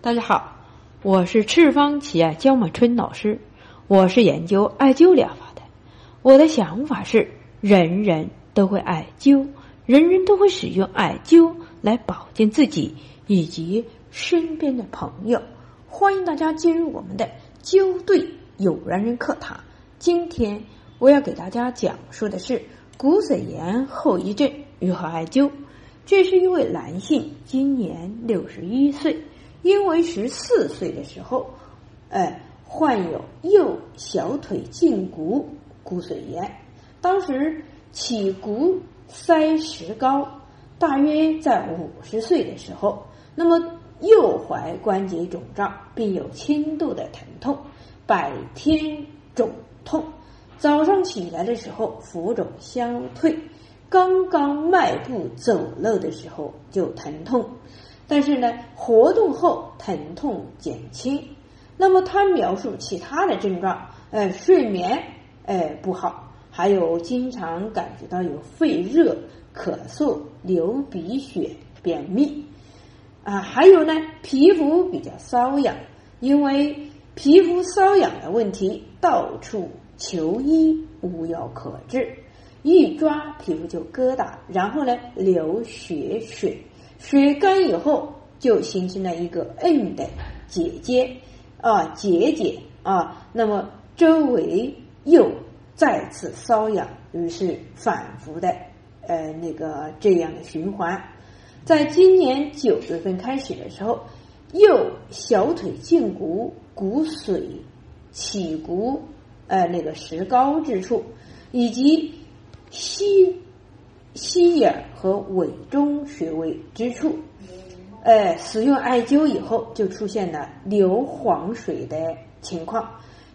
大家好，我是赤方奇艾焦满春老师，我是研究艾灸疗法的。我的想法是，人人都会艾灸，人人都会使用艾灸来保健自己以及身边的朋友。欢迎大家进入我们的灸对有缘人课堂。今天我要给大家讲述的是骨髓炎后遗症如何艾灸。这是一位男性，今年六十一岁。因为十四岁的时候，哎，患有右小腿胫骨骨髓炎，当时起骨塞石膏，大约在五十岁的时候，那么右踝关节肿胀，并有轻度的疼痛，百天肿痛，早上起来的时候浮肿消退，刚刚迈步走路的时候就疼痛。但是呢，活动后疼痛减轻。那么他描述其他的症状，呃，睡眠，呃不好，还有经常感觉到有肺热、咳嗽、流鼻血、便秘，啊，还有呢，皮肤比较瘙痒，因为皮肤瘙痒的问题，到处求医无药可治，一抓皮肤就疙瘩，然后呢流血水。水干以后，就形成了一个硬的结节啊结节啊，那么周围又再次瘙痒，于是反复的呃那个这样的循环。在今年九月份开始的时候，右小腿胫骨骨髓起骨呃那个石膏之处，以及膝。膝眼和尾中穴位之处，哎，使用艾灸以后就出现了流黄水的情况。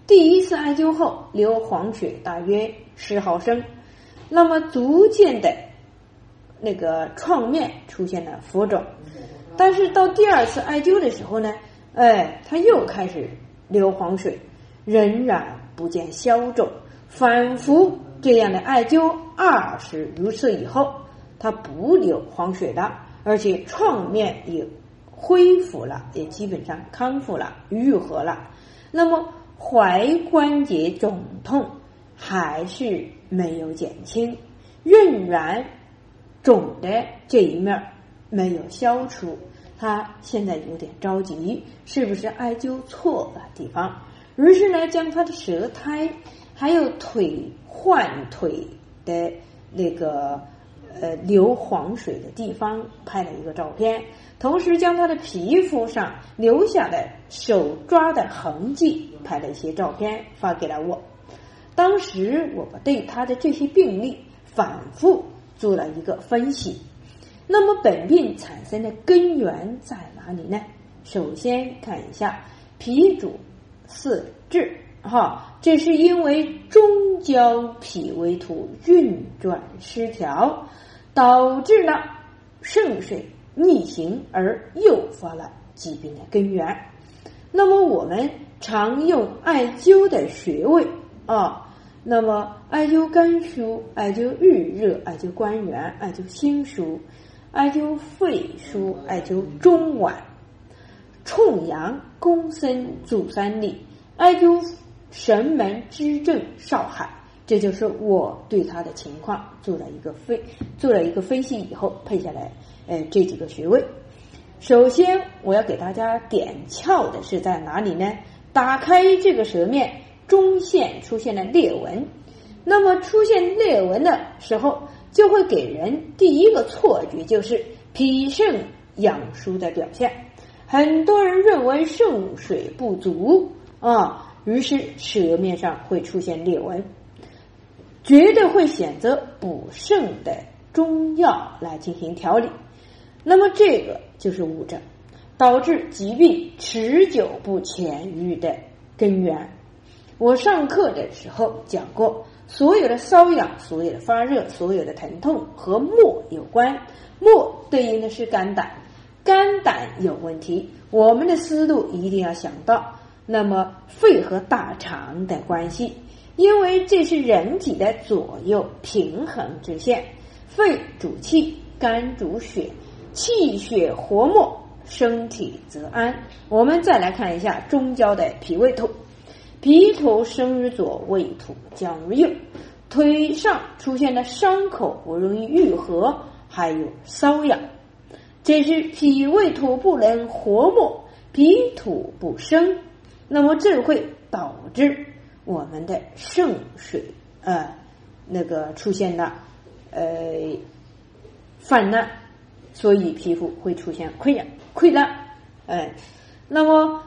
第一次艾灸后流黄水大约十毫升，那么逐渐的，那个创面出现了浮肿，但是到第二次艾灸的时候呢，哎，它又开始流黄水，仍然不见消肿，反复。这样的艾灸二十余次以后，它不流黄水了，而且创面也恢复了，也基本上康复了、愈合了。那么踝关节肿痛还是没有减轻，仍然肿的这一面没有消除。他现在有点着急，是不是艾灸错了地方？于是呢，将他的舌苔。还有腿换腿的那个呃流黄水的地方拍了一个照片，同时将他的皮肤上留下的手抓的痕迹拍了一些照片发给了我。当时我们对他的这些病例反复做了一个分析。那么本病产生的根源在哪里呢？首先看一下脾主四志。哈，这是因为中焦脾胃土运转失调，导致了肾水逆行而诱发了疾病的根源。那么我们常用艾灸的穴位啊，那么艾灸肝腧、艾灸日热、艾灸关元、艾灸心腧、艾灸肺腧、艾灸中脘、冲阳、公孙、足三里、艾灸。神门之正少海，这就是我对他的情况做了一个分做了一个分析以后配下来，呃，这几个穴位。首先，我要给大家点窍的是在哪里呢？打开这个舌面中线出现了裂纹，那么出现裂纹的时候，就会给人第一个错觉，就是脾肾阳疏的表现。很多人认为肾水不足啊。于是舌面上会出现裂纹，绝对会选择补肾的中药来进行调理。那么这个就是误诊，导致疾病持久不痊愈的根源。我上课的时候讲过，所有的瘙痒、所有的发热、所有的疼痛和脉有关。脉对应的是肝胆，肝胆有问题，我们的思路一定要想到。那么肺和大肠的关系，因为这是人体的左右平衡之线，肺主气，肝主血，气血活络，身体则安。我们再来看一下中焦的脾胃土，脾土生于左，胃土降于右，腿上出现的伤口不容易愈合，还有瘙痒，这是脾胃土不能活络，脾土不生，那么这会导致我们的肾水啊那个出现了呃泛滥。所以皮肤会出现溃疡、溃烂，哎，那么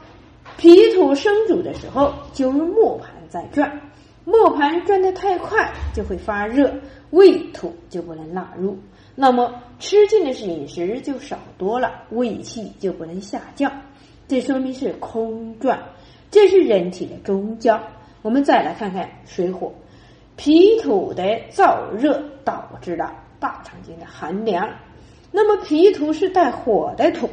脾土生主的时候，就如磨盘在转，磨盘转得太快就会发热，胃土就不能纳入，那么吃进的是饮食就少多了，胃气就不能下降，这说明是空转，这是人体的中焦。我们再来看看水火，脾土的燥热导致了大肠经的寒凉。那么脾土是带火的土，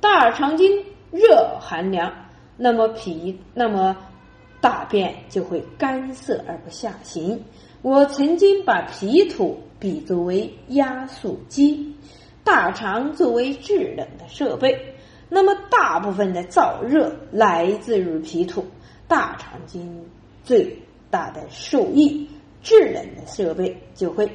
大肠经热寒凉，那么脾那么大便就会干涩而不下行。我曾经把脾土比作为压缩机，大肠作为制冷的设备。那么大部分的燥热来自于脾土，大肠经最大的受益，制冷的设备就会。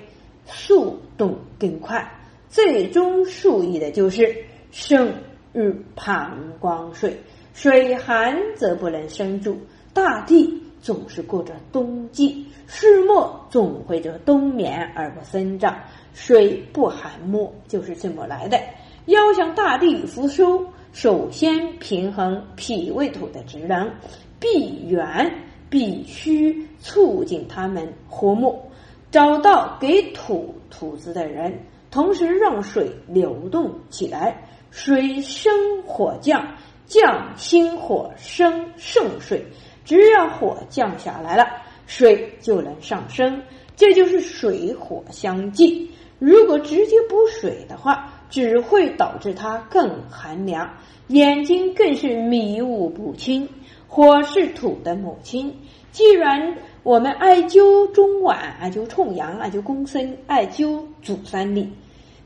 速动更快，最终受益的就是肾与膀胱水。水寒则不能生住，大地总是过着冬季，树木总会着冬眠而不生长。水不寒木就是这么来的。要想大地复苏，首先平衡脾胃土的职能，必源必须促进他们活木。找到给土土子的人，同时让水流动起来，水生火降，降心火生圣水。只要火降下来了，水就能上升，这就是水火相济。如果直接补水的话，只会导致它更寒凉，眼睛更是迷雾不清。火是土的母亲，既然。我们艾灸中脘、艾灸冲阳、艾灸公孙、艾灸足三里，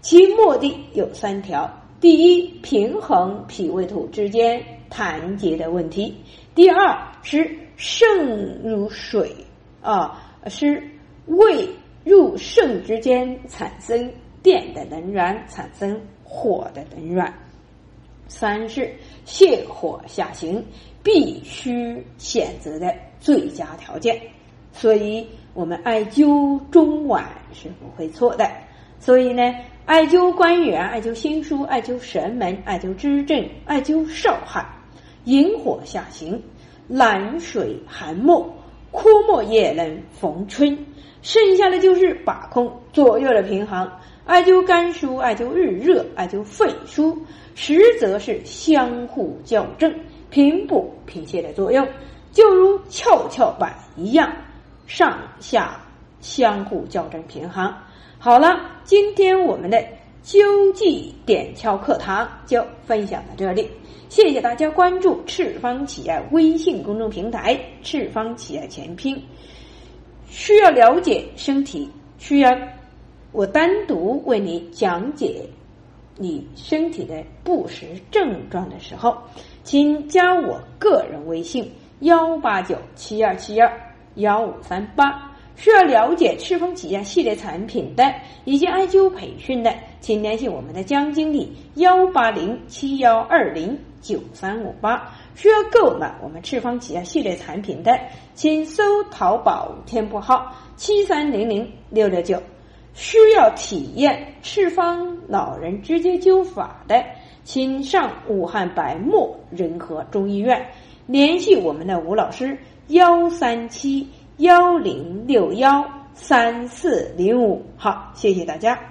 其目的有三条：第一，平衡脾胃土之间弹结的问题；第二，是肾入水啊，是胃入肾之间产生电的能源，产生火的能源；三是泻火下行，必须选择的最佳条件。所以，我们艾灸中脘是不会错的。所以呢，艾灸关元、艾灸心腧、艾灸神门、艾灸支正、艾灸少海，引火下行，懒水寒木，枯木也能逢春。剩下的就是把控左右的平衡。艾灸肝腧、艾灸日热、艾灸肺腧，实则是相互校正、平补脾泻的作用，就如跷跷板一样。上下相互校正平衡。好了，今天我们的灸剂点窍课堂就分享到这里，谢谢大家关注赤方企业微信公众平台“赤方企业全拼”。需要了解身体，需要我单独为你讲解你身体的不实症状的时候，请加我个人微信：幺八九七二七二。幺五三八，需要了解赤峰企业系列产品的以及艾灸培训的，请联系我们的江经理幺八零七幺二零九三五八。需要购买我们赤峰企业系列产品的，请搜淘宝店铺号七三零零六六九。需要体验赤方老人直接灸法的，请上武汉百木仁和中医院联系我们的吴老师。幺三七幺零六幺三四零五，好，谢谢大家。